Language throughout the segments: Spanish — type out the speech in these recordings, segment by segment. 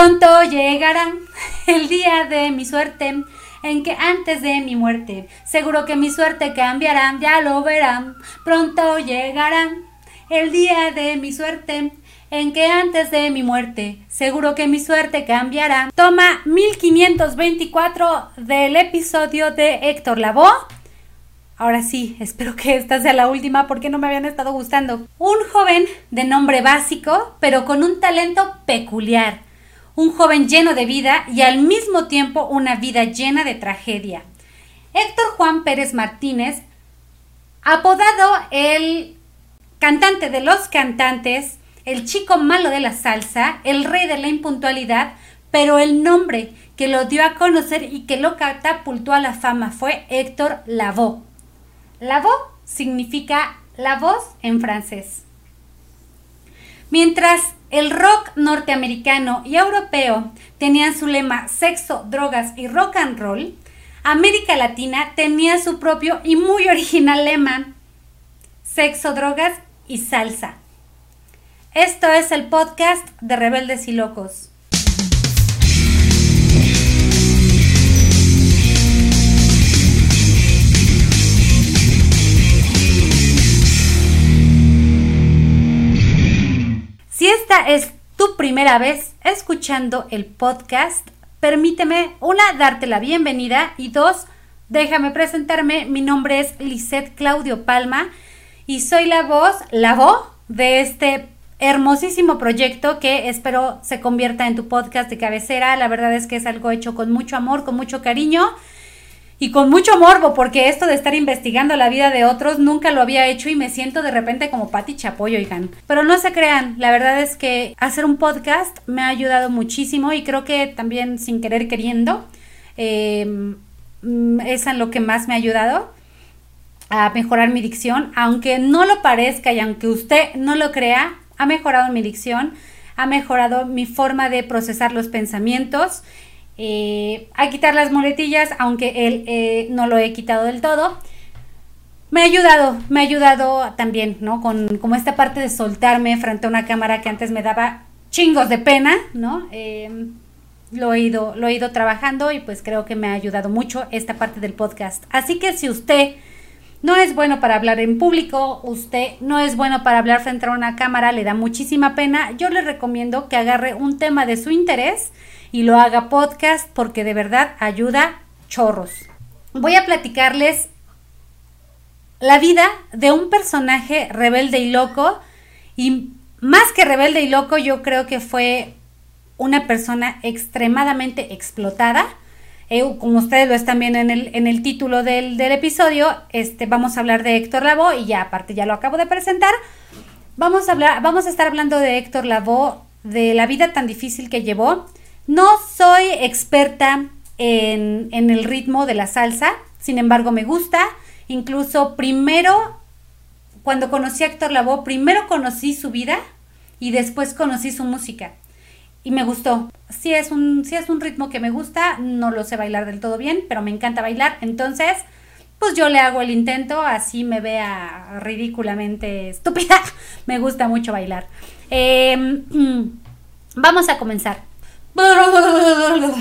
Pronto llegará el día de mi suerte, en que antes de mi muerte, seguro que mi suerte cambiará, ya lo verán. Pronto llegará el día de mi suerte, en que antes de mi muerte, seguro que mi suerte cambiará. Toma 1524 del episodio de Héctor Lavoe. Ahora sí, espero que esta sea la última porque no me habían estado gustando. Un joven de nombre básico, pero con un talento peculiar. Un joven lleno de vida y al mismo tiempo una vida llena de tragedia. Héctor Juan Pérez Martínez, apodado el cantante de los cantantes, el chico malo de la salsa, el rey de la impuntualidad, pero el nombre que lo dio a conocer y que lo catapultó a la fama fue Héctor Lavoe. Lavoe significa la voz en francés. Mientras el rock norteamericano y europeo tenían su lema sexo, drogas y rock and roll, América Latina tenía su propio y muy original lema sexo, drogas y salsa. Esto es el podcast de Rebeldes y Locos. Es tu primera vez escuchando el podcast, permíteme, una, darte la bienvenida y dos, déjame presentarme. Mi nombre es Lisette Claudio Palma y soy la voz, la voz de este hermosísimo proyecto que espero se convierta en tu podcast de cabecera. La verdad es que es algo hecho con mucho amor, con mucho cariño y con mucho morbo, porque esto de estar investigando la vida de otros nunca lo había hecho y me siento de repente como Pati Chapoyo, oigan. Pero no se crean, la verdad es que hacer un podcast me ha ayudado muchísimo y creo que también sin querer queriendo em, es en lo que más me ha ayudado a mejorar mi dicción, aunque no lo parezca y aunque usted no lo crea, ha mejorado mi dicción, ha mejorado mi forma de procesar los pensamientos eh, a quitar las muletillas, aunque él eh, no lo he quitado del todo. Me ha ayudado, me ha ayudado también, ¿no? Con como esta parte de soltarme frente a una cámara que antes me daba chingos de pena, ¿no? Em, lo he ido, lo he ido trabajando y pues creo que me ha ayudado mucho esta parte del podcast. Así que si usted no es bueno para hablar en público, usted no es bueno para hablar frente a una cámara, le da muchísima pena, yo le recomiendo que agarre un tema de su interés y lo haga podcast porque de verdad ayuda chorros. Voy a platicarles la vida de un personaje rebelde y loco y más que rebelde y loco yo creo que fue una persona extremadamente explotada. Como ustedes lo están viendo en el, en el título del, episodio, este, vamos a hablar de Héctor Lavoe y ya aparte ya lo acabo de presentar. Vamos a, hablar, vamos a estar hablando de Héctor Lavoe, de la vida tan difícil que llevó, no soy experta en, el ritmo de la salsa, sin embargo me gusta. Incluso primero, cuando conocí a Héctor Lavoe, primero conocí su vida y después conocí su música. Y me gustó. Si es, un, si es un ritmo que me gusta, no lo sé bailar del todo bien, pero me encanta bailar. Entonces, pues yo le hago el intento, así me vea ridículamente estúpida. me gusta mucho bailar. Em, vamos a comenzar.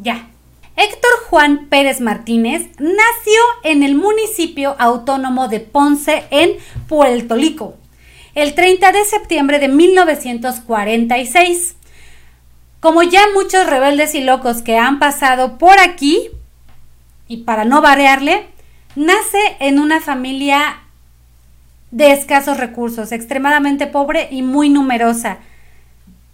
Ya. Héctor Juan Pérez Martínez nació en el municipio autónomo de Ponce, en Puerto Rico, el 30 de septiembre de 1946. Como ya muchos rebeldes y locos que han pasado por aquí, y para no variarle, nace en una familia de escasos recursos, extremadamente pobre y muy numerosa.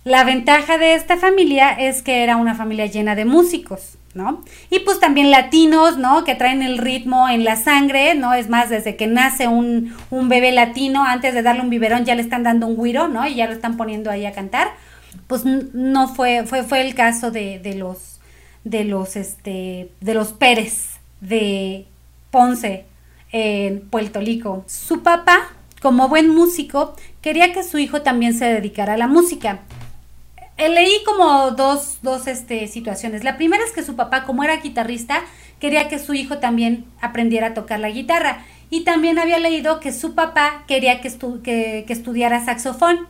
La ventaja de esta familia es que era una familia llena de músicos, ¿no? Y pues también latinos, ¿no? Que traen el ritmo en la sangre, ¿no? Es más, desde que nace un, bebé latino, antes de darle un biberón ya le están dando un guiro, ¿no? Y ya lo están poniendo ahí a cantar. Pues no fue, fue, fue el caso de, de los, de los, este, de los Pérez de Ponce en Puerto Rico. Su papá, como buen músico, quería que su hijo también se dedicara a la música. Eh, leí como dos, dos este, situaciones. La primera es que su papá, como era guitarrista, quería que su hijo también aprendiera a tocar la guitarra. Y también había leído que su papá quería que, que, estudiara saxofón.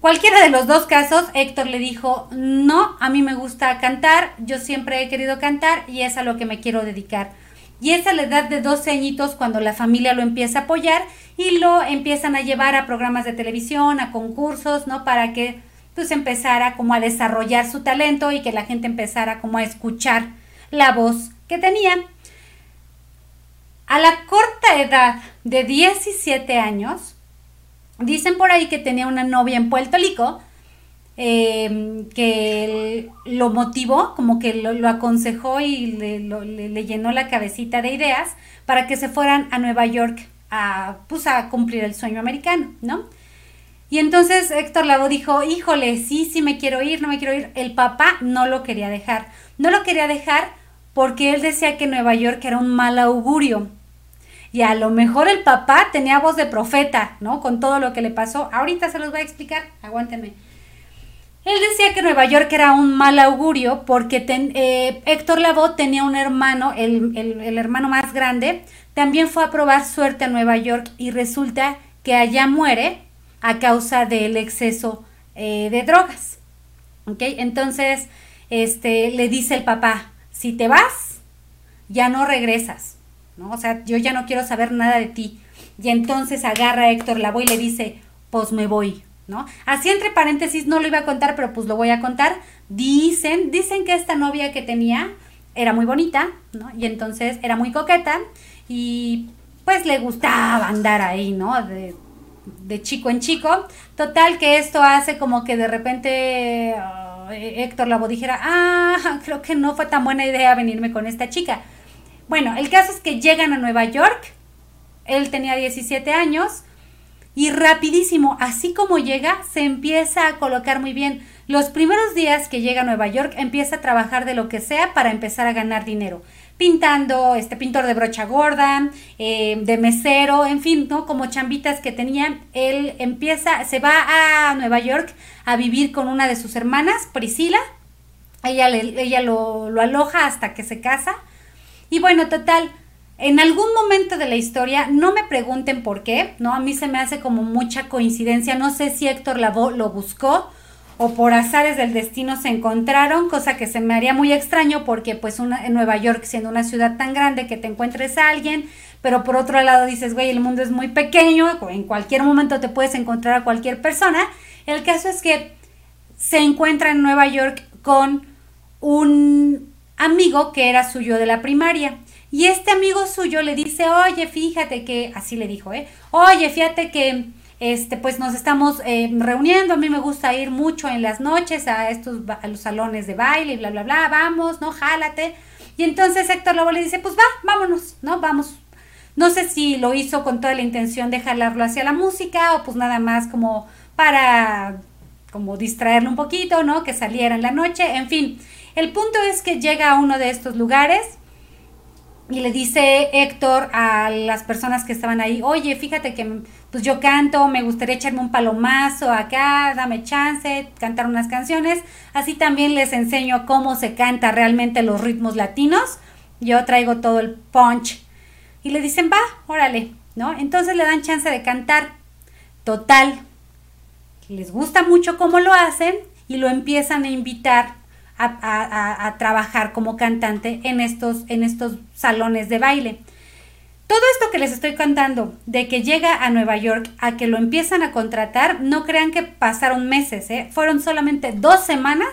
Cualquiera de los dos casos, Héctor le dijo, no, a mí me gusta cantar, yo siempre he querido cantar y es a lo que me quiero dedicar. Y es a la edad de 12 añitos cuando la familia lo empieza a apoyar y lo empiezan a llevar a programas de televisión, a concursos, ¿no? Para que pues empezara como a desarrollar su talento y que la gente empezara como a escuchar la voz que tenía. A la corta edad de 17 años, dicen por ahí que tenía una novia en Puerto Rico, em, que lo motivó, como que lo, aconsejó y le, le, llenó la cabecita de ideas para que se fueran a Nueva York a, pues, a cumplir el sueño americano, ¿no? Y entonces Héctor Lavoe dijo, híjole, sí, sí me quiero ir, no me quiero ir. El papá no lo quería dejar. No lo quería dejar porque él decía que Nueva York era un mal augurio. Y a lo mejor el papá tenía voz de profeta, ¿no? Con todo lo que le pasó. Ahorita se los voy a explicar, aguántenme. Él decía que Nueva York era un mal augurio porque eh, Héctor Lavoe tenía un hermano, el, el hermano más grande, también fue a probar suerte a Nueva York y resulta que allá muere a causa del exceso eh, de drogas. ¿Ok? Entonces, este, le dice el papá, si te vas, ya no regresas, ¿no? O sea, yo ya no quiero saber nada de ti. Y entonces agarra a Héctor voy y le dice, pues me voy, ¿no? Así entre paréntesis, no lo iba a contar, pero pues lo voy a contar. Dicen, dicen que esta novia que tenía era muy bonita, ¿no? Y entonces era muy coqueta y pues le gustaba andar ahí, ¿no? De, de chico en chico. Total que esto hace como que de repente uh, Héctor Labo dijera, ah, creo que no fue tan buena idea venirme con esta chica. Bueno, el caso es que llegan a Nueva York, él tenía 17 años y rapidísimo, así como llega, se empieza a colocar muy bien. Los primeros días que llega a Nueva York empieza a trabajar de lo que sea para empezar a ganar dinero pintando, este pintor de brocha gorda, eh, de mesero, en fin, ¿no? Como chambitas que tenía. Él empieza, se va a Nueva York a vivir con una de sus hermanas, Priscila. Ella, ella lo aloja hasta que se casa. Y bueno, total, en algún momento de la historia, no me pregunten por qué, ¿no? A mí se me hace como mucha coincidencia, no sé si Héctor lo buscó o por azares del destino se encontraron, cosa que se me haría muy extraño porque pues en Nueva York siendo una ciudad tan grande que te encuentres a alguien, pero por otro lado dices, güey, el mundo es muy pequeño, en cualquier momento te puedes encontrar a cualquier persona. El caso es que se encuentra en Nueva York con un amigo que era suyo de la primaria. Y este amigo suyo le dice, oye, fíjate que, así le dijo, ¿eh? Oye, fíjate que este, pues nos estamos eh, reuniendo, a mí me gusta ir mucho en las noches a estos, a los salones de baile y bla, bla, bla, vamos, ¿no? Jálate. Y entonces Héctor Lobo le dice, pues va, vámonos, ¿no? Vamos. No sé si lo hizo con toda la intención de jalarlo hacia la música o pues nada más como para como distraerlo un poquito, ¿no? Que saliera en la noche, en fin. El punto es que llega a uno de estos lugares y le dice Héctor a las personas que estaban ahí, oye, fíjate que pues yo canto, me gustaría echarme un palomazo acá, dame chance, cantar unas canciones. Así también les enseño cómo se canta realmente los ritmos latinos. Yo traigo todo el punch. Y le dicen, va, órale, ¿no? Entonces le dan chance de cantar. Total, les gusta mucho cómo lo hacen y lo empiezan a invitar a, trabajar como cantante en estos, en estos salones de baile. Todo esto que les estoy contando, de que llega a Nueva York a que lo empiezan a contratar, no crean que pasaron meses, ¿eh? fueron solamente dos semanas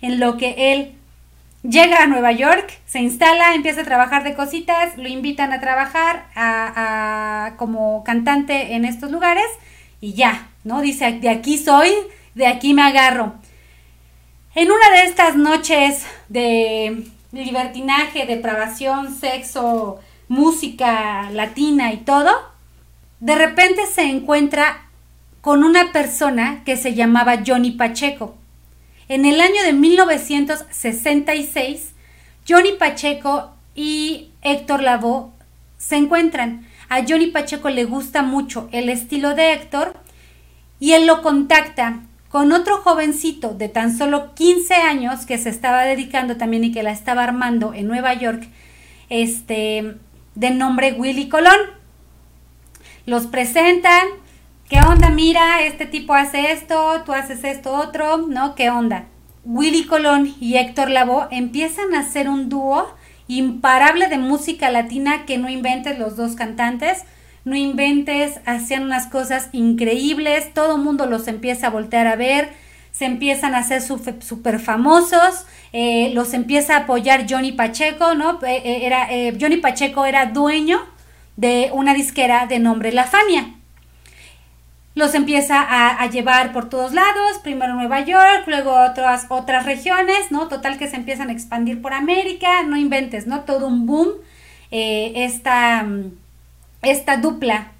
en lo que él llega a Nueva York, se instala, empieza a trabajar de cositas, lo invitan a trabajar como cantante en estos lugares y ya, ¿no? Dice, de aquí soy, de aquí me agarro. En una de estas noches de libertinaje, depravación, sexo, música latina y todo, de repente se encuentra con una persona que se llamaba Johnny Pacheco. En el año de 1966, Johnny Pacheco y Héctor Lavoe se encuentran. A Johnny Pacheco le gusta mucho el estilo de Héctor y él lo contacta con otro jovencito de tan solo 15 años que se estaba dedicando también y que la estaba armando en Nueva York, este, de nombre Willy Colón. Los presentan ¿Qué onda? Mira, este tipo hace esto, tú haces esto otro, ¿no? ¿Qué onda? Willy Colón y Héctor Lavoe empiezan a hacer un dúo imparable de música latina que no inventes los dos cantantes, no inventes, hacían unas cosas increíbles, todo el mundo los empieza a voltear a ver, se empiezan a hacer súper famosos, eh, los empieza a apoyar Johnny Pacheco, ¿no? Eh, eh, era, Johnny Pacheco era dueño de una disquera de nombre La Fania los empieza a, llevar por todos lados, primero Nueva York, luego otras, otras regiones, ¿no? Total que se empiezan a expandir por América, no inventes, ¿no? Todo un boom, esta, esta dupla,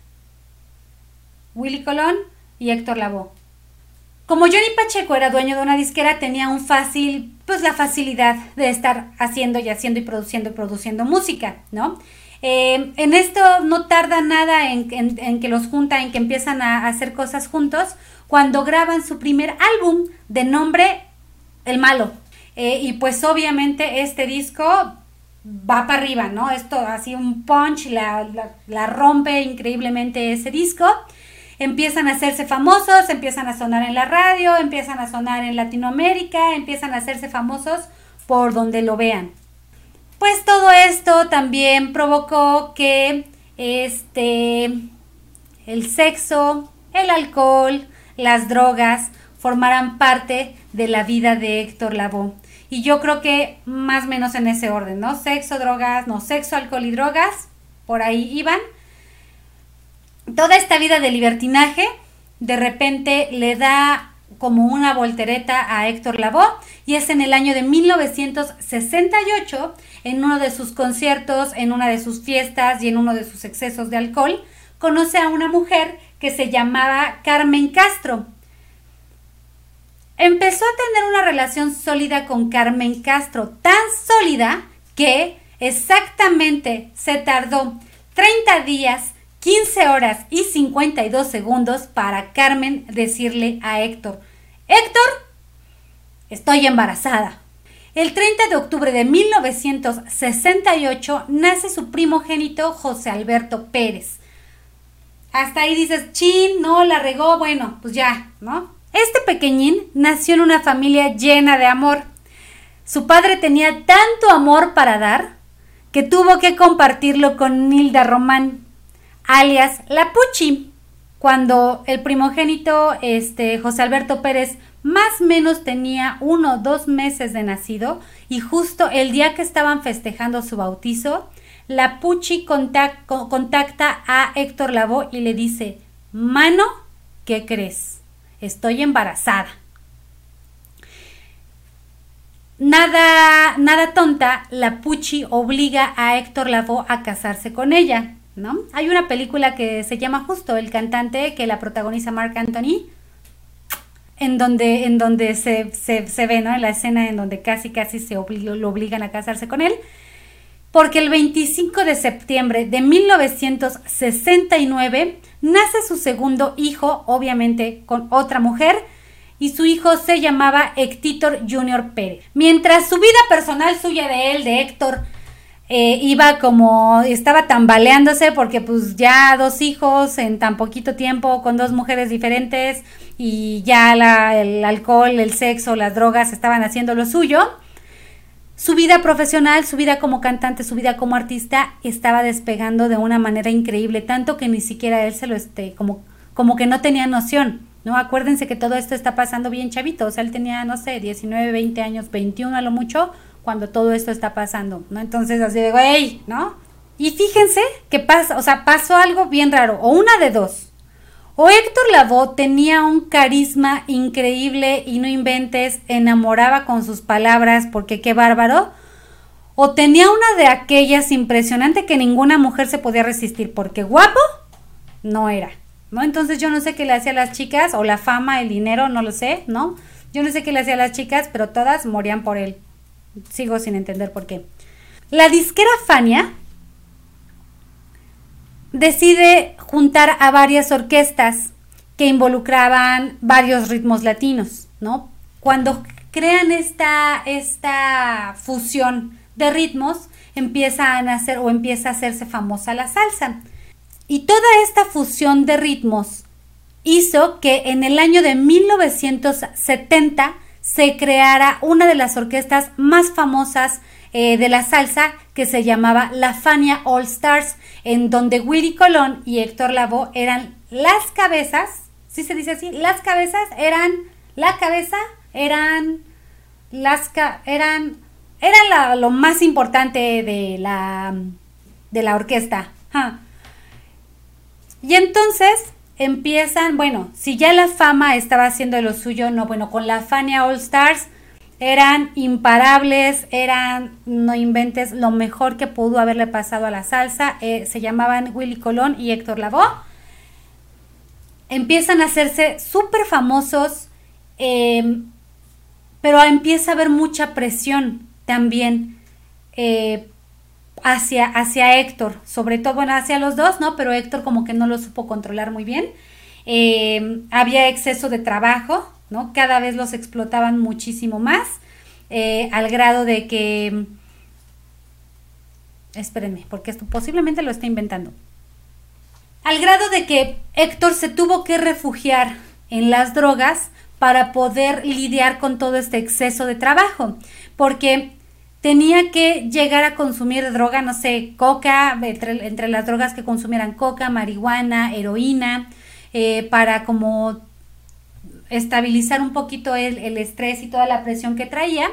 Willy Colón y Héctor Lavoe. Como Johnny Pacheco era dueño de una disquera, tenía un fácil, pues la facilidad de estar haciendo y haciendo y produciendo y produciendo música, ¿no? Eh, en esto no tarda nada en, que los junta, en que empiezan a hacer cosas juntos, cuando graban su primer álbum de nombre El Malo. Eh, y pues obviamente este disco va para arriba, ¿no? Esto así un punch, la, la, rompe increíblemente ese disco. Empiezan a hacerse famosos, empiezan a sonar en la radio, empiezan a sonar en Latinoamérica, empiezan a hacerse famosos por donde lo vean. Pues todo esto también provocó que este el sexo, el alcohol, las drogas formaran parte de la vida de Héctor Lavoe. Y yo creo que más o menos en ese orden, ¿no? Sexo, drogas, no, sexo, alcohol y drogas, por ahí iban. Toda esta vida de libertinaje de repente le da como una voltereta a Héctor Lavoe y es en el año de 1968 en uno de sus conciertos, en una de sus fiestas y en uno de sus excesos de alcohol, conoce a una mujer que se llamaba Carmen Castro. Empezó a tener una relación sólida con Carmen Castro, tan sólida que exactamente se tardó 30 días, 15 horas y 52 segundos para Carmen decirle a Héctor, Héctor, estoy embarazada. El 30 de octubre de 1968 nace su primogénito José Alberto Pérez. Hasta ahí dices, chin, no, la regó, bueno, pues ya, ¿no? Este pequeñín nació en una familia llena de amor. Su padre tenía tanto amor para dar que tuvo que compartirlo con Nilda Román, alias La Puchi. Cuando el primogénito, este, José Alberto Pérez, más menos tenía uno o dos meses de nacido y justo el día que estaban festejando su bautizo, la Puchi contacta a Héctor Lavoe y le dice, Mano, ¿qué crees? Estoy embarazada. Nada, nada tonta, la Puchi obliga a Héctor Lavoe a casarse con ella, ¿no? Hay una película que se llama justo El cantante que la protagoniza Mark Anthony, en donde, en donde se, se, ve, ¿no? En la escena en donde casi, casi se lo obligan a casarse con él. Porque el 25 de septiembre de 1969 nace su segundo hijo, obviamente con otra mujer, y su hijo se llamaba Héctor Junior Pérez. Mientras su vida personal suya de él, de Héctor, eh, iba como, estaba tambaleándose porque pues ya dos hijos en tan poquito tiempo con dos mujeres diferentes y ya el alcohol, el sexo, las drogas estaban haciendo lo suyo. Su vida profesional, su vida como cantante, su vida como artista estaba despegando de una manera increíble, tanto que ni siquiera él se lo esté, como, como que no tenía noción, ¿no? Acuérdense que todo esto está pasando bien chavito, o sea, él tenía, no sé, 19, 20 años, 21 a lo mucho, cuando todo esto está pasando, ¿no? Entonces así de, güey, ¿no? Y fíjense que pasa, o sea, pasó algo bien raro, o una de dos. O Héctor Lavoe tenía un carisma increíble y no inventes, enamoraba con sus palabras, porque qué bárbaro. O tenía una de aquellas impresionante que ninguna mujer se podía resistir, porque guapo no era, ¿no? Entonces yo no sé qué le hacía a las chicas, o la fama, el dinero, no lo sé, ¿no? Yo no sé qué le hacía a las chicas, pero todas morían por él. Sigo sin entender por qué. La disquera Fania decide juntar a varias orquestas que involucraban varios ritmos latinos, ¿no? Cuando crean esta, esta fusión de ritmos, empieza a nacer o empieza a hacerse famosa la salsa. Y toda esta fusión de ritmos hizo que en el año de 1970 se creara una de las orquestas más famosas eh, de la salsa que se llamaba La Fania All Stars, en donde Willy Colón y Héctor Lavoe eran las cabezas, ¿sí se dice así? Las cabezas eran, la cabeza eran, las, eran, eran lo más importante de la, de la orquesta. Y entonces empiezan, bueno, si ya la fama estaba haciendo lo suyo, no, bueno, con la Fania All Stars eran imparables, eran, no inventes, lo mejor que pudo haberle pasado a la salsa. Eh, se llamaban Willy Colón y Héctor Lavoe. Empiezan a hacerse súper famosos, em, pero empieza a haber mucha presión también eh, hacia, hacia Héctor, sobre todo, bueno, hacia los dos, ¿no? Pero Héctor como que no lo supo controlar muy bien. Eh, había exceso de trabajo, ¿no? Cada vez los explotaban muchísimo más, eh, al grado de que... Espérenme, porque esto posiblemente lo está inventando. Al grado de que Héctor se tuvo que refugiar en las drogas para poder lidiar con todo este exceso de trabajo, porque tenía que llegar a consumir droga, no sé, coca, entre, las drogas que consumieran coca, marihuana, heroína, eh, para como estabilizar un poquito el, estrés y toda la presión que traía,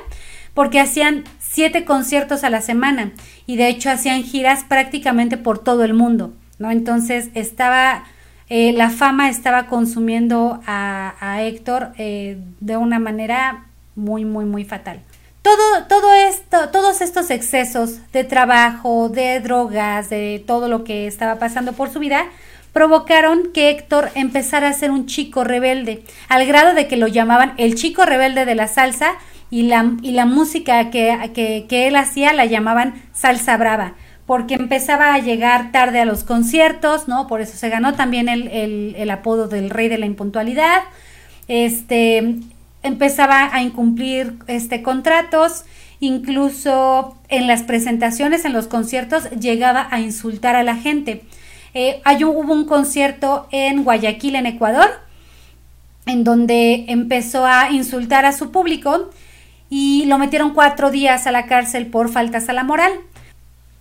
porque hacían siete conciertos a la semana y de hecho hacían giras prácticamente por todo el mundo, ¿no? Entonces estaba, eh, la fama estaba consumiendo a, a Héctor eh, de una manera muy, muy, muy fatal. Todo, todo esto, todos estos excesos de trabajo, de drogas, de todo lo que estaba pasando por su vida, provocaron que Héctor empezara a ser un chico rebelde, al grado de que lo llamaban el chico rebelde de la salsa y la, y la música que, que, él hacía la llamaban salsa brava, porque empezaba a llegar tarde a los conciertos, ¿no? Por eso se ganó también el, el, el apodo del rey de la impuntualidad. Este, empezaba a incumplir este, contratos, incluso en las presentaciones, en los conciertos, llegaba a insultar a la gente. Eh, hay hubo un concierto en Guayaquil, en Ecuador, en donde empezó a insultar a su público y lo metieron cuatro días a la cárcel por faltas a la moral.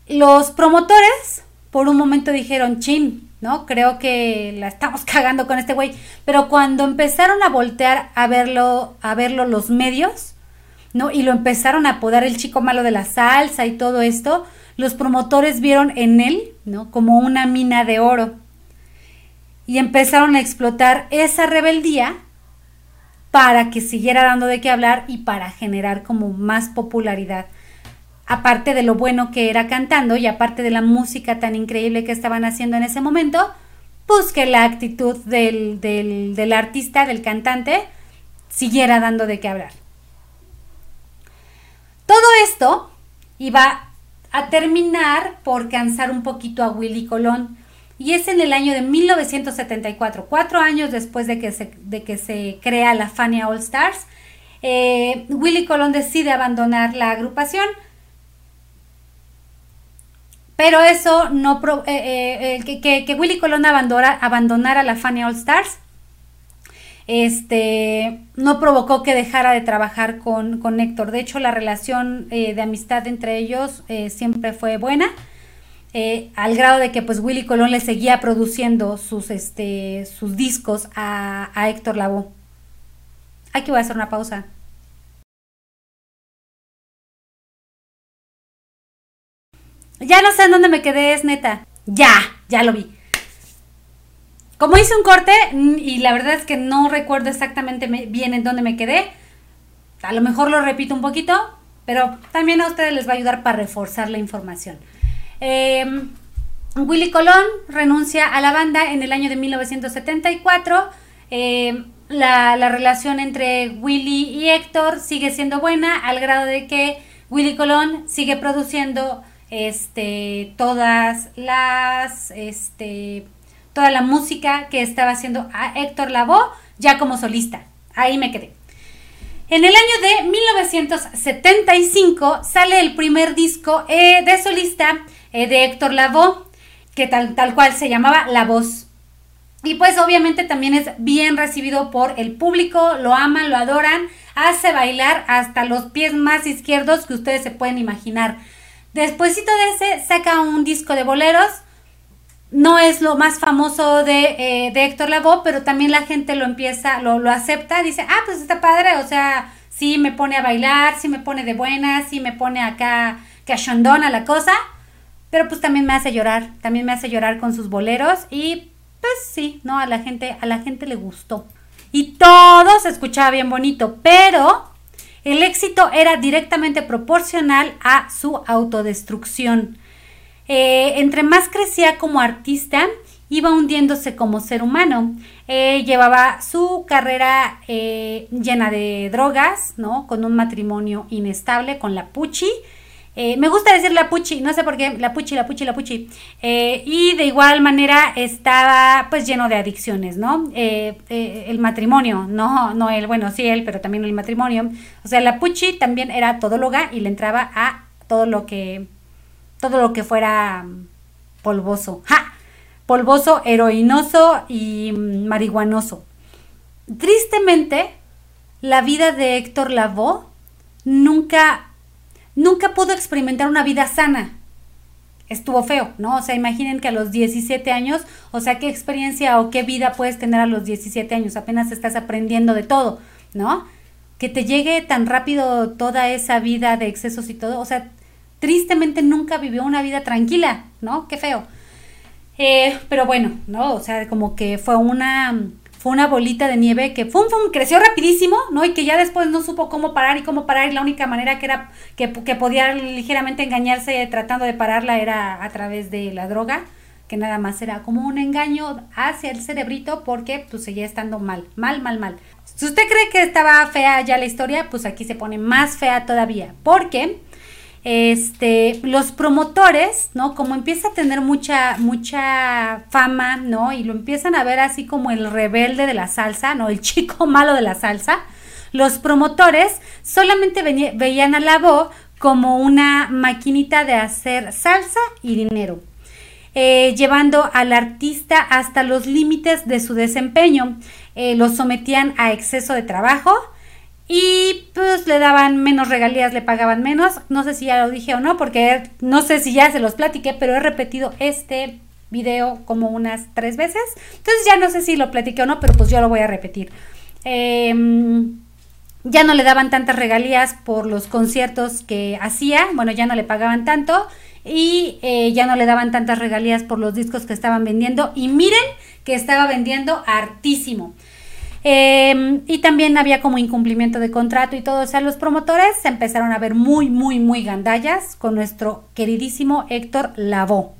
Los promotores por un momento dijeron, chin, ¿no? Creo que la estamos cagando con este güey. Pero cuando empezaron a voltear a verlo, a verlo los medios, ¿no? Y lo empezaron a apodar el chico malo de la salsa y todo esto, los promotores vieron en él, ¿no? Como una mina de oro. Y empezaron a explotar esa rebeldía para que siguiera dando de qué hablar y para generar como más popularidad aparte de lo bueno que era cantando y aparte de la música tan increíble que estaban haciendo en ese momento, pues que la actitud del, del, artista, del cantante, siguiera dando de qué hablar. Todo esto iba a terminar por cansar un poquito a Willy Colón. Y es en el año de 1974, cuatro años después de que se, de que se crea la Fania All Stars, eh, Willy Colón decide abandonar la agrupación pero eso no... Eh, eh, que, que, Willy Colón abandonara la Fania All Stars este, no provocó que dejara de trabajar con, con Héctor. De hecho, la relación eh, de amistad entre ellos siempre fue buena. al grado de que pues Willy Colón le seguía produciendo sus, este, sus discos a, a Héctor Lavoe. Aquí voy a hacer una pausa. Ya no sé en dónde me quedé, es neta. Ya, ya lo vi. Como hice un corte mm, y la verdad es que no recuerdo exactamente bien en dónde me quedé, a lo mejor lo repito un poquito, pero también a ustedes les va a ayudar para reforzar la información. Em, Willy Colón renuncia a la banda en el año de 1974. Em, la, la, relación entre Willy y Héctor sigue siendo buena al grado de que Willy Colón sigue produciendo este, todas las, este, toda la música que estaba haciendo a Héctor Lavoe ya como solista. Ahí me quedé. En el año de 1975 sale el primer disco eh, de solista eh, de Héctor Lavoe, que tal, tal cual se llamaba La Voz. Y pues obviamente también es bien recibido por el público, lo aman, lo adoran, hace bailar hasta los pies más izquierdos que ustedes se pueden imaginar. Despuésito de ese saca un disco de boleros, no es lo más famoso de, eh, de Héctor Lavoe, pero también la gente lo empieza, lo, lo acepta, dice, ah, pues está padre, o sea, sí me pone a bailar, sí me pone de buena, sí me pone acá cachondona la cosa, pero pues también me hace llorar, también me hace llorar con sus boleros. Y pues sí, no, a la gente, a la gente le gustó. Y todo se escuchaba bien bonito, pero el éxito era directamente proporcional a su autodestrucción. Eh, entre más crecía como artista, iba hundiéndose como ser humano. Eh, llevaba su carrera eh, llena de drogas, ¿no? Con un matrimonio inestable con la Pucci. Me gusta decir la Pucci, no sé por qué, la Pucci, la Pucci, la Pucci. y de igual manera estaba pues lleno de adicciones, ¿no? el matrimonio, no, no él, bueno, sí él, pero también el matrimonio. O sea, la Pucci también era todóloga y le entraba a todo lo que todo lo que fuera polvoso. ¡Ja! Polvoso, heroinoso y marihuanoso. Tristemente, la vida de Héctor Lavoe nunca, nunca pudo experimentar una vida sana. Estuvo feo, ¿no? O sea, imaginen que a los 17 años, o sea, qué experiencia o qué vida puedes tener a los 17 años, apenas estás aprendiendo de todo, ¿no? Que te llegue tan rápido toda esa vida de excesos y todo, o sea, tristemente nunca vivió una vida tranquila, ¿no? Qué feo. Eh, pero bueno, ¿no? O sea, como que fue una, fue una bolita de nieve que fum, fum, creció rapidísimo, ¿no? Y que ya después no supo cómo parar y cómo parar. Y la única manera que era, que, que podía ligeramente engañarse tratando de pararla era a través de la droga, que nada más era como un engaño hacia el cerebrito porque pues seguía estando mal, mal, mal, mal. Si usted cree que estaba fea ya la historia, pues aquí se pone más fea todavía, porque este, los promotores, ¿no? Como empieza a tener mucha, mucha fama, ¿no? Y lo empiezan a ver así como el rebelde de la salsa, ¿no? El chico malo de la salsa. Los promotores solamente veían a la voz como una maquinita de hacer salsa y dinero, eh, llevando al artista hasta los límites de su desempeño. Eh, los sometían a exceso de trabajo, y pues le daban menos regalías, le pagaban menos. No sé si ya lo dije o no, porque no sé si ya se los platiqué, pero he repetido este video como unas tres veces. Entonces ya no sé si lo platiqué o no, pero pues yo lo voy a repetir. Em, ya no le daban tantas regalías por los conciertos que hacía, bueno, ya no le pagaban tanto y eh, ya no le daban tantas regalías por los discos que estaban vendiendo. Y miren que estaba vendiendo hartísimo. Em, y también había como incumplimiento de contrato y todo. O sea, los promotores se empezaron a ver muy, muy, muy gandallas con nuestro queridísimo Héctor Lavoe.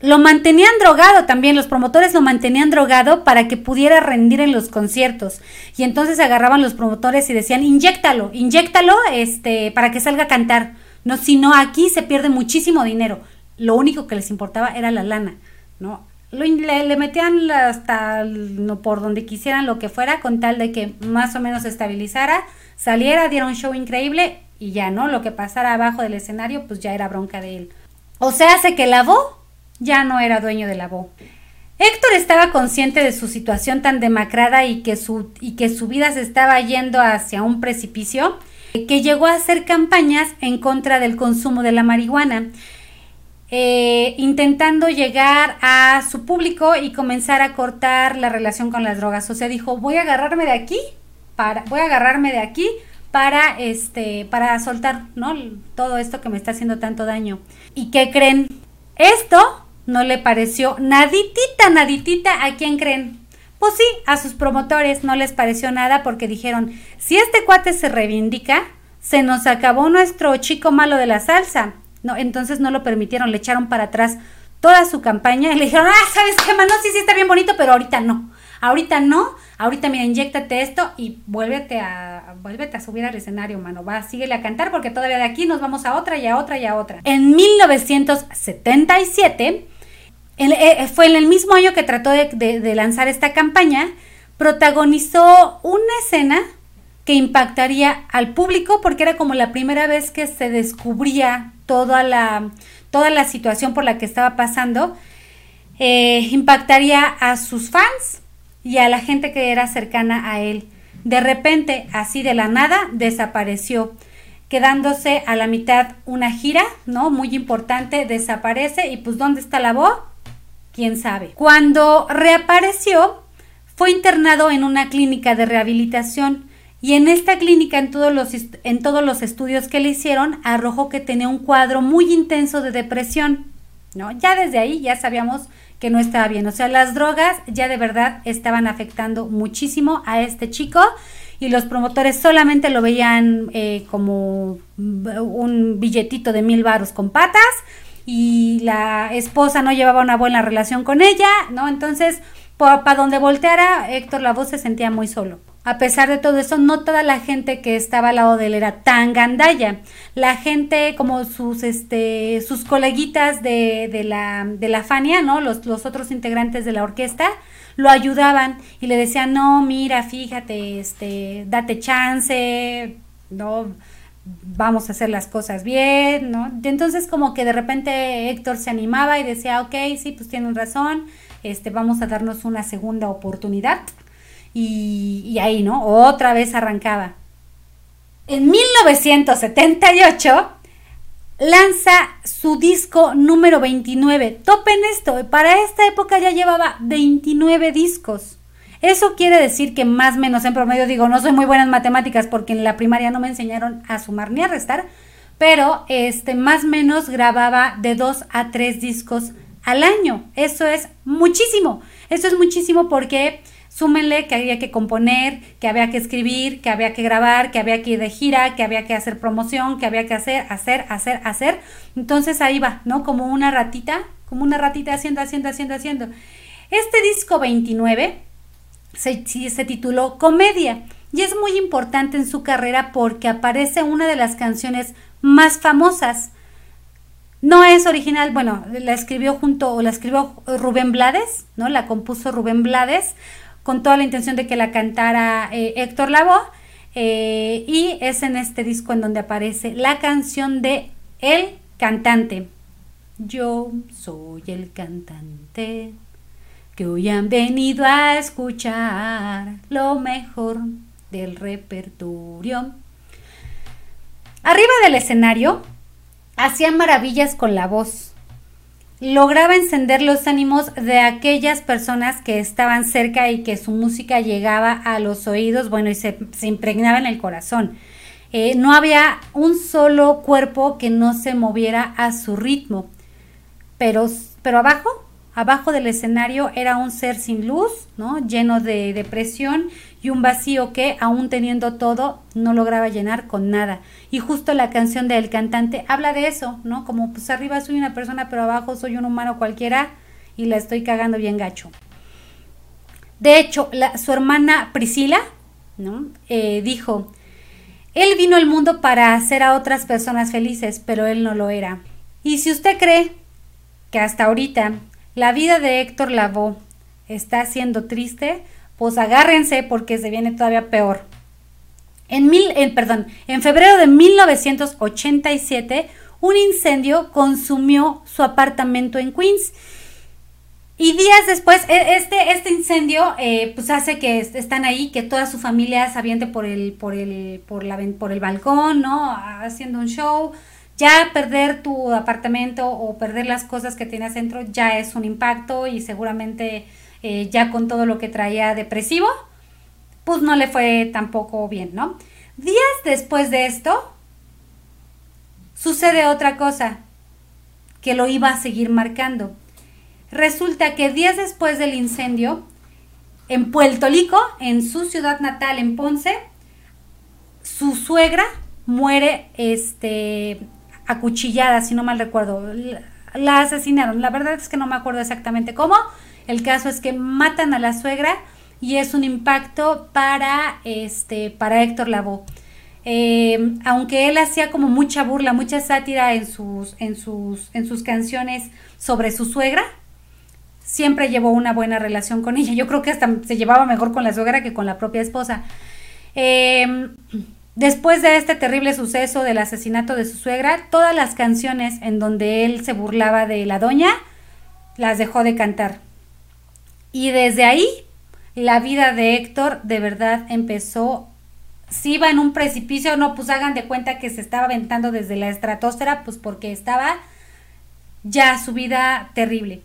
Lo mantenían drogado también, los promotores lo mantenían drogado para que pudiera rendir en los conciertos. Y entonces agarraban los promotores y decían, inyéctalo, inyéctalo este, para que salga a cantar. No, si no, aquí se pierde muchísimo dinero. Lo único que les importaba era la lana, ¿no? Le, metían hasta no, por donde quisieran lo que fuera con tal de que más o menos estabilizara, saliera, diera un show increíble y ya, ¿no? Lo que pasara abajo del escenario pues ya era bronca de él. O sea, hace que la voz ya no era dueño de la voz. Héctor estaba consciente de su situación tan demacrada y que su, y que su vida se estaba yendo hacia un precipicio, que llegó a hacer campañas en contra del consumo de la marihuana. Eh, intentando llegar a su público y comenzar a cortar la relación con las drogas. O sea, dijo, voy a agarrarme de aquí, para, voy a agarrarme de aquí para este, para soltar, ¿no? Todo esto que me está haciendo tanto daño. ¿Y qué creen? Esto no le pareció naditita, naditita a quién creen. Pues sí, a sus promotores no les pareció nada porque dijeron, si este cuate se reivindica, se nos acabó nuestro chico malo de la salsa. No, entonces no lo permitieron, le echaron para atrás toda su campaña y le dijeron, ah, ¿sabes qué, mano? Sí, sí, está bien bonito, pero ahorita no. Ahorita no, ahorita mira, inyectate esto y vuélvete a, vuélvete a subir al escenario, mano. Va, síguele a cantar porque todavía de aquí nos vamos a otra y a otra y a otra. En 1977, eh, fue en el mismo año que trató de lanzar esta campaña, protagonizó una escena que impactaría al público porque era como la primera vez que se descubría toda la, toda la situación por la que estaba pasando, eh, impactaría a sus fans y a la gente que era cercana a él. De repente, así de la nada, desapareció, quedándose a la mitad una gira, ¿no? Muy importante, desaparece y pues ¿dónde está la voz? ¿Quién sabe? Cuando reapareció, fue internado en una clínica de rehabilitación y en esta clínica, en todos, los, en todos los estudios que le hicieron, arrojó que tenía un cuadro muy intenso de depresión. ¿no? Ya desde ahí ya sabíamos que no estaba bien. O sea, las drogas ya de verdad estaban afectando muchísimo a este chico y los promotores solamente lo veían eh, como un billetito de mil varos con patas y la esposa no llevaba una buena relación con ella, ¿no? Entonces, para donde volteara, Héctor Lavoe se sentía muy solo. A pesar de todo eso, no toda la gente que estaba al lado de él era tan gandalla. La gente, como sus, este, sus coleguitas de, de, la, de la Fania, ¿no? Los, los otros integrantes de la orquesta, lo ayudaban y le decían, no, mira, fíjate, este, date chance, no, vamos a hacer las cosas bien, ¿no? Entonces como que de repente Héctor se animaba y decía, ok, sí, pues tienen razón, este, vamos a darnos una segunda oportunidad y, ahí, ¿no? Otra vez arrancaba. En 1978 lanza su disco número 29. Topen esto, para esta época ya llevaba 29 discos. Eso quiere decir que más o menos en promedio, digo, no soy muy buena en matemáticas porque en la primaria no me enseñaron a sumar ni a restar, pero este más o menos grababa de 2 a 3 discos al año. Eso es muchísimo. Eso es muchísimo porque súmenle que había que componer, que había que escribir, que había que grabar, que había que ir de gira, que había que hacer promoción, que había que hacer, hacer, hacer, hacer. Entonces ahí va, ¿no? Como una ratita, como una ratita haciendo, haciendo, haciendo, haciendo. Este disco 29 se, se tituló Comedia y es muy importante en su carrera porque aparece una de las canciones más famosas. No es original, bueno, la escribió junto, o la escribió Rubén Blades, ¿no? La compuso Rubén Blades, con toda la intención de que la cantara eh, Héctor Lavoe. Eh, y es en este disco en donde aparece la canción de El Cantante. Yo soy el cantante que hoy han venido a escuchar lo mejor del repertorio. Arriba del escenario hacía maravillas con la voz lograba encender los ánimos de aquellas personas que estaban cerca y que su música llegaba a los oídos, bueno, y se, impregnaba en el corazón. Eh, no había un solo cuerpo que no se moviera a su ritmo, pero, pero abajo Abajo del escenario era un ser sin luz, ¿no? lleno de depresión y un vacío que, aún teniendo todo, no lograba llenar con nada. Y justo la canción del cantante habla de eso, ¿no? Como pues arriba soy una persona, pero abajo soy un humano cualquiera y la estoy cagando bien gacho. De hecho, su hermana Priscila, ¿no? Eh, dijo, él vino al mundo para hacer a otras personas felices, pero él no lo era. Y si usted cree que hasta ahorita la vida de Héctor Lavoe está siendo triste, pues agárrense porque se viene todavía peor. En, mil, en, perdón, en febrero de 1987, un incendio consumió su apartamento en Queens. Y días después, e, este, este incendio eh, pues hace que están ahí, que toda su familia se aviente por el, por el, por la, por el balcón, ¿no? Haciendo un show ya perder tu apartamento o perder las cosas que tienes dentro ya es un impacto y seguramente eh, ya con todo lo que traía depresivo, pues no le fue tampoco bien, ¿no? Días después de esto, sucede otra cosa que lo iba a seguir marcando. Resulta que días después del incendio, en Puerto Rico, en su ciudad natal, en Ponce, su suegra muere este, acuchillada, si no mal recuerdo. La asesinaron. La verdad es que no me acuerdo exactamente cómo. El caso es que matan a la suegra y es un impacto para este para Héctor Lavoe. Eh, aunque él hacía como mucha burla, mucha sátira en sus, en sus, en sus canciones sobre su suegra, siempre llevó una buena relación con ella. Yo creo que hasta se llevaba mejor con la suegra que con la propia esposa. Eh, Después de este terrible suceso del asesinato de su suegra, todas las canciones en donde él se burlaba de la doña, las dejó de cantar. Y desde ahí la vida de Héctor de verdad empezó si iba en un precipicio, no, pues hagan de cuenta que se estaba aventando desde la estratosfera, pues porque estaba ya su vida terrible.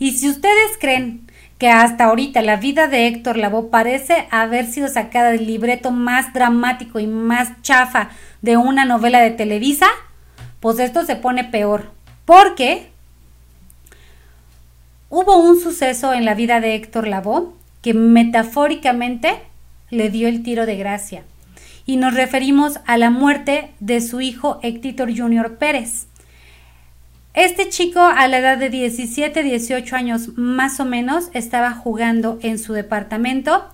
Y si ustedes creen que hasta ahorita la vida de Héctor Lavoe parece haber sido sacada del libreto más dramático y más chafa de una novela de Televisa, pues esto se pone peor. Porque hubo un suceso en la vida de Héctor Lavoe que metafóricamente le dio el tiro de gracia. Y nos referimos a la muerte de su hijo Héctor Junior Pérez. Este chico a la edad de 17, 18 años más o menos estaba jugando en su departamento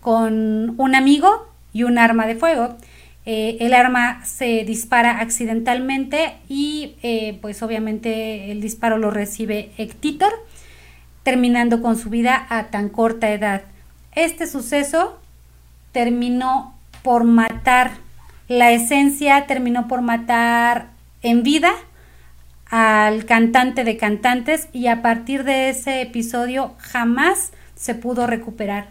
con un amigo y un arma de fuego. Eh, el arma se dispara accidentalmente y eh, pues obviamente el disparo lo recibe Héctor, terminando con su vida a tan corta edad. Este suceso terminó por matar la esencia, terminó por matar en vida al cantante de cantantes y a partir de ese episodio jamás se pudo recuperar.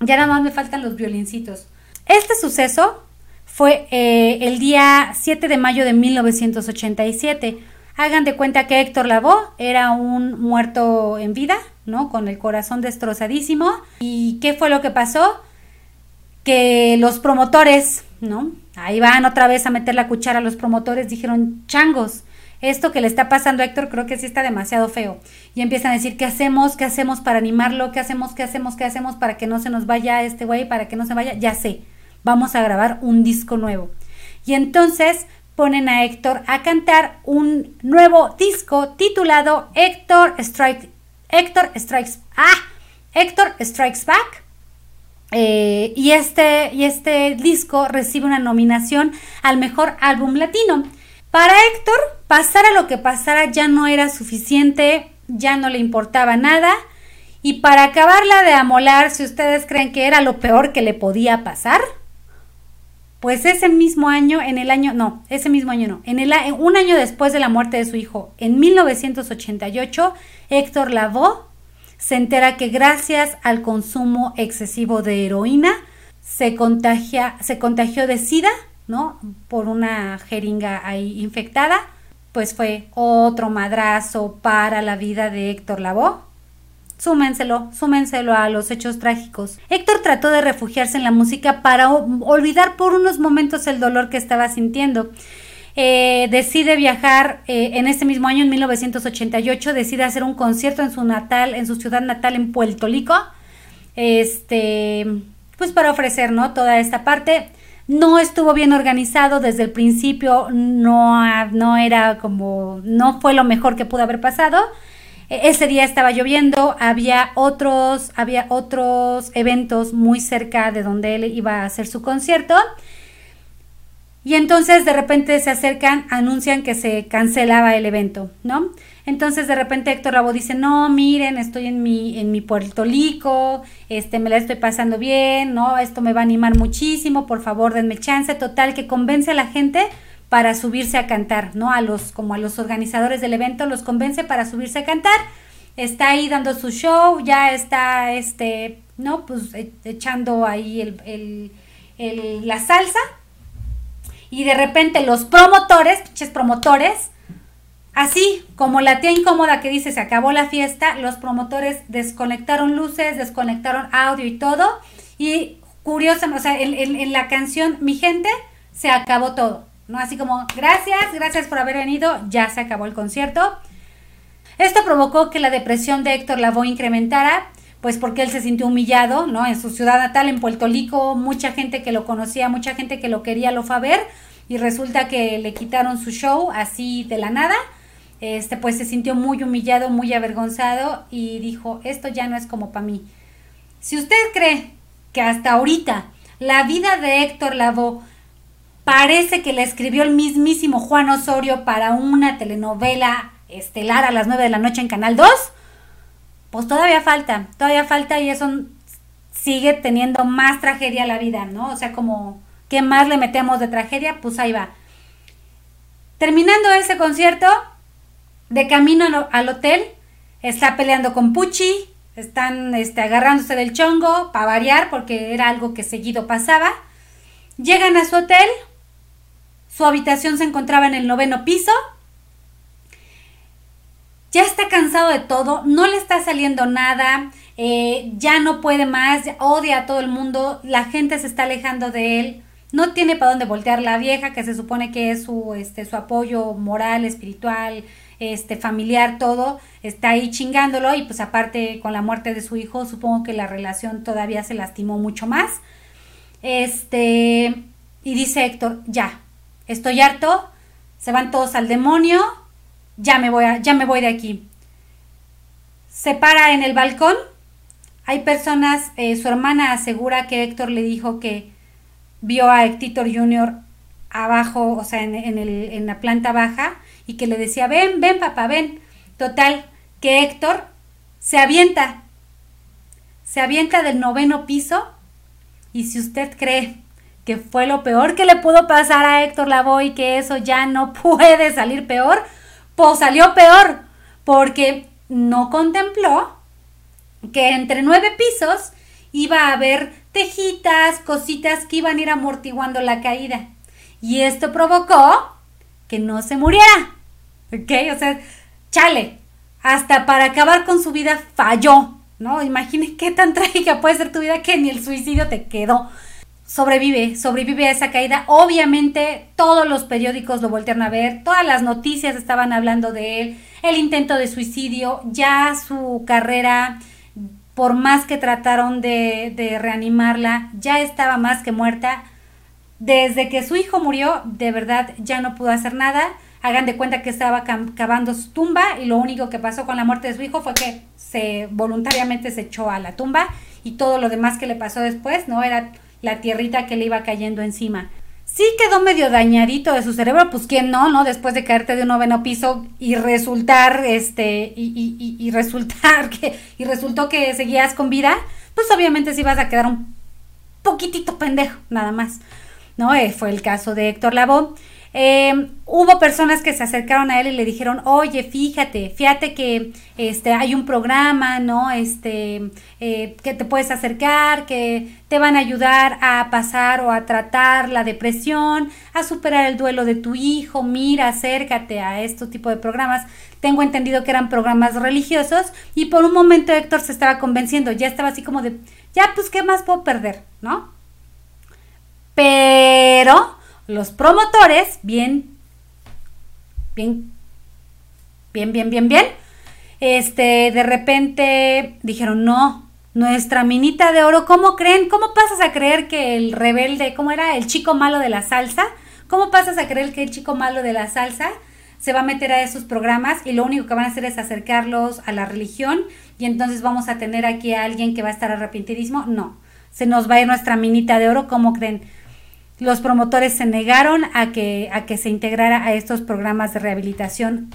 Ya nada más me faltan los violincitos. Este suceso fue eh, el día 7 de mayo de 1987. Hagan de cuenta que Héctor Lavoe era un muerto en vida, ¿no? Con el corazón destrozadísimo. ¿Y qué fue lo que pasó? que los promotores, ¿no? Ahí van otra vez a meter la cuchara los promotores, dijeron, changos, esto que le está pasando a Héctor creo que sí está demasiado feo. Y empiezan a decir, ¿qué hacemos? ¿Qué hacemos para animarlo? ¿Qué hacemos? ¿Qué hacemos? ¿Qué hacemos para que no se nos vaya este güey? Para que no se vaya. Ya sé, vamos a grabar un disco nuevo. Y entonces ponen a Héctor a cantar un nuevo disco titulado Héctor Strike, Héctor Strikes, ah, Héctor Strikes Back eh, y, este, y este disco recibe una nominación al mejor álbum latino. Para Héctor, pasara lo que pasara ya no era suficiente, ya no le importaba nada. Y para acabarla de amolar, si ustedes creen que era lo peor que le podía pasar, pues ese mismo año, en el año, no, ese mismo año no, en el, un año después de la muerte de su hijo, en 1988, Héctor Lavoe se entera que gracias al consumo excesivo de heroína se, contagia, se contagió de SIDA, ¿no? Por una jeringa ahí infectada. Pues fue otro madrazo para la vida de Héctor Lavoe. Súmenselo, súmenselo a los hechos trágicos. Héctor trató de refugiarse en la música para olvidar por unos momentos el dolor que estaba sintiendo. Eh, decide viajar eh, en ese mismo año, en 1988, decide hacer un concierto en su natal, en su ciudad natal, en Puerto Rico, este, pues para ofrecer, ¿no? Toda esta parte. No estuvo bien organizado desde el principio, no, no era como, no fue lo mejor que pudo haber pasado. E, ese día estaba lloviendo, había otros, había otros eventos muy cerca de donde él iba a hacer su concierto y entonces de repente se acercan, anuncian que se cancelaba el evento, ¿no? Entonces de repente Héctor Rabo dice, no, miren, estoy en mi, en mi Puerto Rico, este, me la estoy pasando bien, ¿no? Esto me va a animar muchísimo, por favor, denme chance, total, que convence a la gente para subirse a cantar, ¿no? A los, como a los organizadores del evento, los convence para subirse a cantar, está ahí dando su show, ya está, este, ¿no? Pues e, echando ahí el, el, la salsa, y de repente los promotores, pinches promotores, así como la tía incómoda que dice se acabó la fiesta, los promotores desconectaron luces, desconectaron audio y todo. Y curiosamente, o sea, en, la canción Mi gente se acabó todo. ¿no? Así como, gracias, gracias por haber venido, ya se acabó el concierto. Esto provocó que la depresión de Héctor Lavoe incrementara pues porque él se sintió humillado, ¿no? En su ciudad natal, en Puerto Rico, mucha gente que lo conocía, mucha gente que lo quería, lo fue a ver, y resulta que le quitaron su show así de la nada. Este, pues se sintió muy humillado, muy avergonzado y dijo, esto ya no es como para mí. Si usted cree que hasta ahorita la vida de Héctor Lavoe parece que la escribió el mismísimo Juan Osorio para una telenovela estelar a las 9 de la noche en Canal 2, pues todavía falta, todavía falta y eso sigue teniendo más tragedia la vida, ¿no? O sea, como, ¿qué más le metemos de tragedia? Pues ahí va. Terminando ese concierto, de camino al hotel, está peleando con Pucci, están este, agarrándose del chongo para variar porque era algo que seguido pasaba. Llegan a su hotel, su habitación se encontraba en el noveno piso. Ya está cansado de todo, no le está saliendo nada, eh, ya no puede más, odia a todo el mundo, la gente se está alejando de él, no tiene para dónde voltear la vieja, que se supone que es su, este, su apoyo moral, espiritual, este, familiar, todo, está ahí chingándolo y pues aparte con la muerte de su hijo, supongo que la relación todavía se lastimó mucho más. Este, y dice Héctor, ya, estoy harto, se van todos al demonio, ya me voy, ya me voy de aquí. Se para en el balcón, hay personas, eh, su hermana asegura que Héctor le dijo que vio a Héctor Jr. abajo, o sea, en, el, en la planta baja, y que le decía, ven, ven papá, ven. Total, que Héctor se avienta, se avienta del noveno piso, y si usted cree que fue lo peor que le pudo pasar a Héctor Lavoe y que eso ya no puede salir peor, pues salió peor, porque no contempló que entre nueve pisos iba a haber tejitas, cositas que iban a ir amortiguando la caída. Y esto provocó que no se muriera. ¿Ok? O sea, chale, hasta para acabar con su vida falló, ¿no? Imagínese qué tan trágica puede ser tu vida que ni el suicidio te quedó. Sobrevive, sobrevive a esa caída. Obviamente todos los periódicos lo voltearon a ver, todas las noticias estaban hablando de él, el intento de suicidio, ya su carrera por más que trataron de, reanimarla, ya estaba más que muerta. Desde que su hijo murió, de verdad ya no pudo hacer nada. Hagan de cuenta que estaba cavando su tumba y lo único que pasó con la muerte de su hijo fue que se voluntariamente se echó a la tumba y todo lo demás que le pasó después, ¿no? Era la tierrita que le iba cayendo encima sí quedó medio dañadito de su cerebro, pues quién no, ¿no? Después de caerte de un noveno piso y resultar, este, y, y, y, resultar que, y resultó que seguías con vida, pues obviamente sí vas a quedar un poquitito pendejo, nada más, ¿no? Eh, fue el caso de Héctor Lavoe. Em, hubo personas que se acercaron a él y le dijeron, oye, fíjate, fíjate que este, hay un programa, ¿no? Este, eh, que te puedes acercar, que te van a ayudar a pasar o a tratar la depresión, a superar el duelo de tu hijo, mira, acércate a este tipo de programas. Tengo entendido que eran programas religiosos y por un momento Héctor se estaba convenciendo, ya estaba así como de, ya, pues, ¿qué más puedo perder? ¿No? Pero los promotores, bien, bien, bien, bien, bien, bien, este, de repente dijeron, no, nuestra minita de oro, ¿cómo creen? ¿Cómo pasas a creer que el rebelde, cómo era el chico malo de la salsa? ¿Cómo pasas a creer que el chico malo de la salsa se va a meter a esos programas y lo único que van a hacer es acercarlos a la religión y entonces vamos a tener aquí a alguien que va a estar arrepentidísimo? No, se nos va a ir nuestra minita de oro, ¿cómo creen? Los promotores se negaron a que, a que se integrara a estos programas de rehabilitación.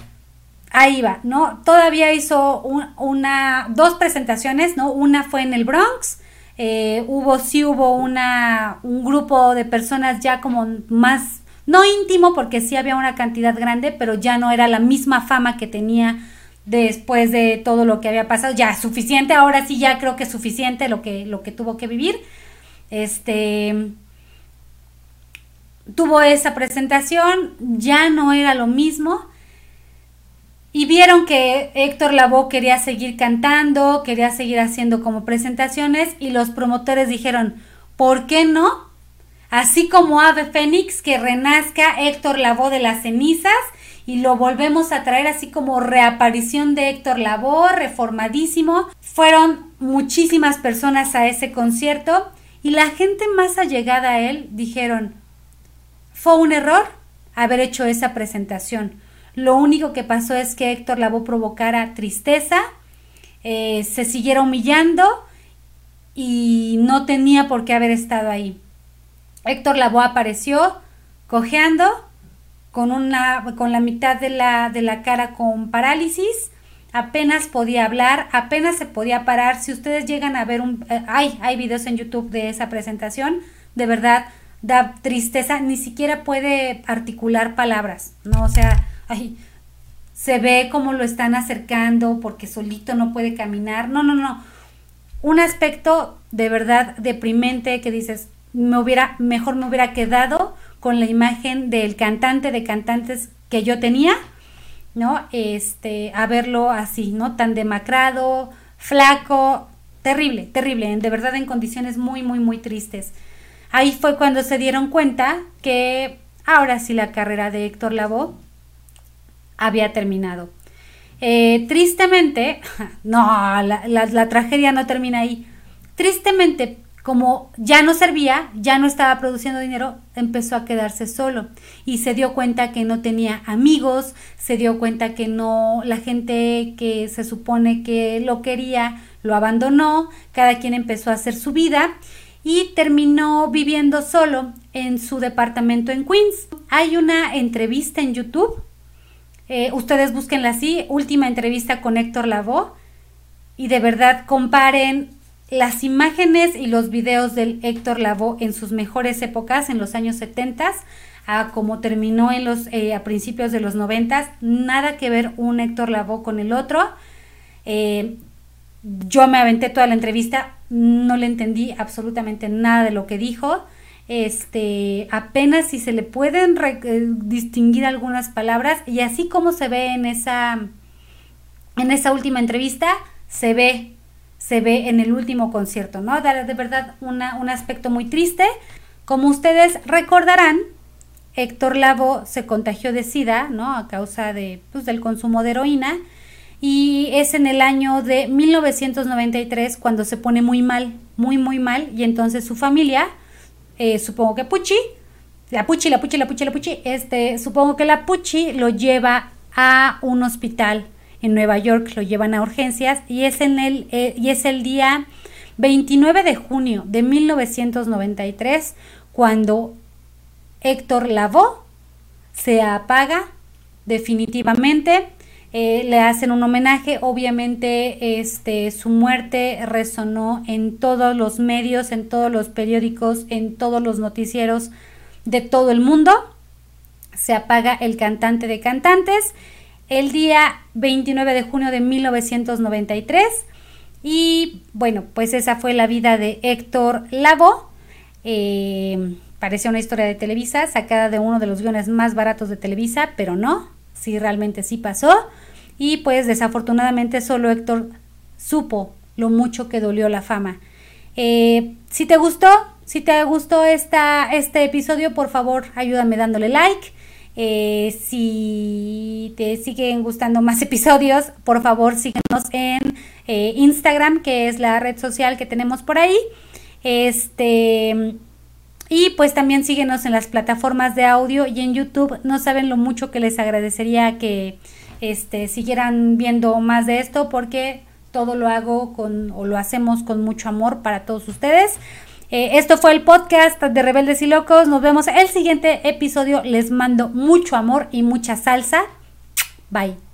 Ahí va, ¿no? Todavía hizo una, dos presentaciones, ¿no? Una fue en el Bronx, eh, hubo, sí hubo una, un grupo de personas ya como más, no íntimo, porque sí había una cantidad grande, pero ya no era la misma fama que tenía después de todo lo que había pasado. Ya, suficiente, ahora sí ya creo que es suficiente lo que, lo que tuvo que vivir. Este, tuvo esa presentación, ya no era lo mismo. Y vieron que Héctor Lavoe quería seguir cantando, quería seguir haciendo como presentaciones y los promotores dijeron, ¿por qué no? Así como Ave Fénix, que renazca Héctor Lavoe de las cenizas y lo volvemos a traer así como reaparición de Héctor Lavoe, reformadísimo. Fueron muchísimas personas a ese concierto y la gente más allegada a él dijeron, fue un error haber hecho esa presentación. Lo único que pasó es que Héctor Lavoe provocara tristeza, eh, se siguiera humillando y no tenía por qué haber estado ahí. Héctor Lavoe apareció cojeando con, una, con la mitad de la, de la cara con parálisis, apenas podía hablar, apenas se podía parar. Si ustedes llegan a ver un... Eh, hay, hay videos en YouTube de esa presentación, de verdad da tristeza, ni siquiera puede articular palabras, ¿no? O sea, ay, se ve cómo lo están acercando porque solito no puede caminar. No, no, no. Un aspecto de verdad deprimente que dices, me hubiera, mejor me hubiera quedado con la imagen del cantante de cantantes que yo tenía, ¿no? Este, a verlo así, ¿no? Tan demacrado, flaco, terrible, terrible, de verdad en condiciones muy, muy, muy tristes. Ahí fue cuando se dieron cuenta que ahora sí la carrera de Héctor Lavoe había terminado. Eh, tristemente, no, la, la tragedia no termina ahí. Tristemente, como ya no servía, ya no estaba produciendo dinero, empezó a quedarse solo y se dio cuenta que no tenía amigos, se dio cuenta que no, la gente que se supone que lo quería lo abandonó, cada quien empezó a hacer su vida y terminó viviendo solo en su departamento en Queens. Hay una entrevista en YouTube, eh, ustedes búsquenla así, última entrevista con Héctor Lavoe y de verdad comparen las imágenes y los videos del Héctor Lavoe en sus mejores épocas, en los años 70 a como terminó en los, eh, a principios de los 90, nada que ver un Héctor Lavoe con el otro. Eh, yo me aventé toda la entrevista, no le entendí absolutamente nada de lo que dijo. Este, apenas si se le pueden eh, distinguir algunas palabras y así como se ve en esa en esa última entrevista, se ve se ve en el último concierto, ¿no? De, de verdad un aspecto muy triste. Como ustedes recordarán, Héctor Lavo se contagió de SIDA, ¿no? A causa de, pues, del consumo de heroína y es en el año de 1993 cuando se pone muy mal, muy, muy mal, y entonces su familia, eh, supongo que Puchi, la Puchi, la Puchi, la Puchi, la Puchi, este, supongo que la Puchi lo lleva a un hospital en Nueva York, lo llevan a urgencias. Y es, en el, eh, y es el día 29 de junio de 1993 cuando Héctor Lavoe se apaga definitivamente eh, le hacen un homenaje, obviamente este, su muerte resonó en todos los medios, en todos los periódicos, en todos los noticieros de todo el mundo. Se apaga el cantante de cantantes el día 29 de junio de 1993 y bueno, pues esa fue la vida de Héctor Lavoe. Eh, parece una historia de Televisa, sacada de uno de los guiones más baratos de Televisa, pero no, sí realmente sí pasó. Y pues desafortunadamente solo Héctor supo lo mucho que dolió la fama. Eh, si te gustó, si te gustó esta, este episodio, por favor ayúdame dándole like. Eh, si te siguen gustando más episodios, por favor síguenos en eh, Instagram, que es la red social que tenemos por ahí. Este y pues también síguenos en las plataformas de audio y en YouTube. No saben lo mucho que les agradecería que este, siguieran viendo más de esto porque todo lo hago con o lo hacemos con mucho amor para todos ustedes. Eh, esto fue el podcast de Rebeldes y Locos. Nos vemos el siguiente episodio. Les mando mucho amor y mucha salsa. Bye.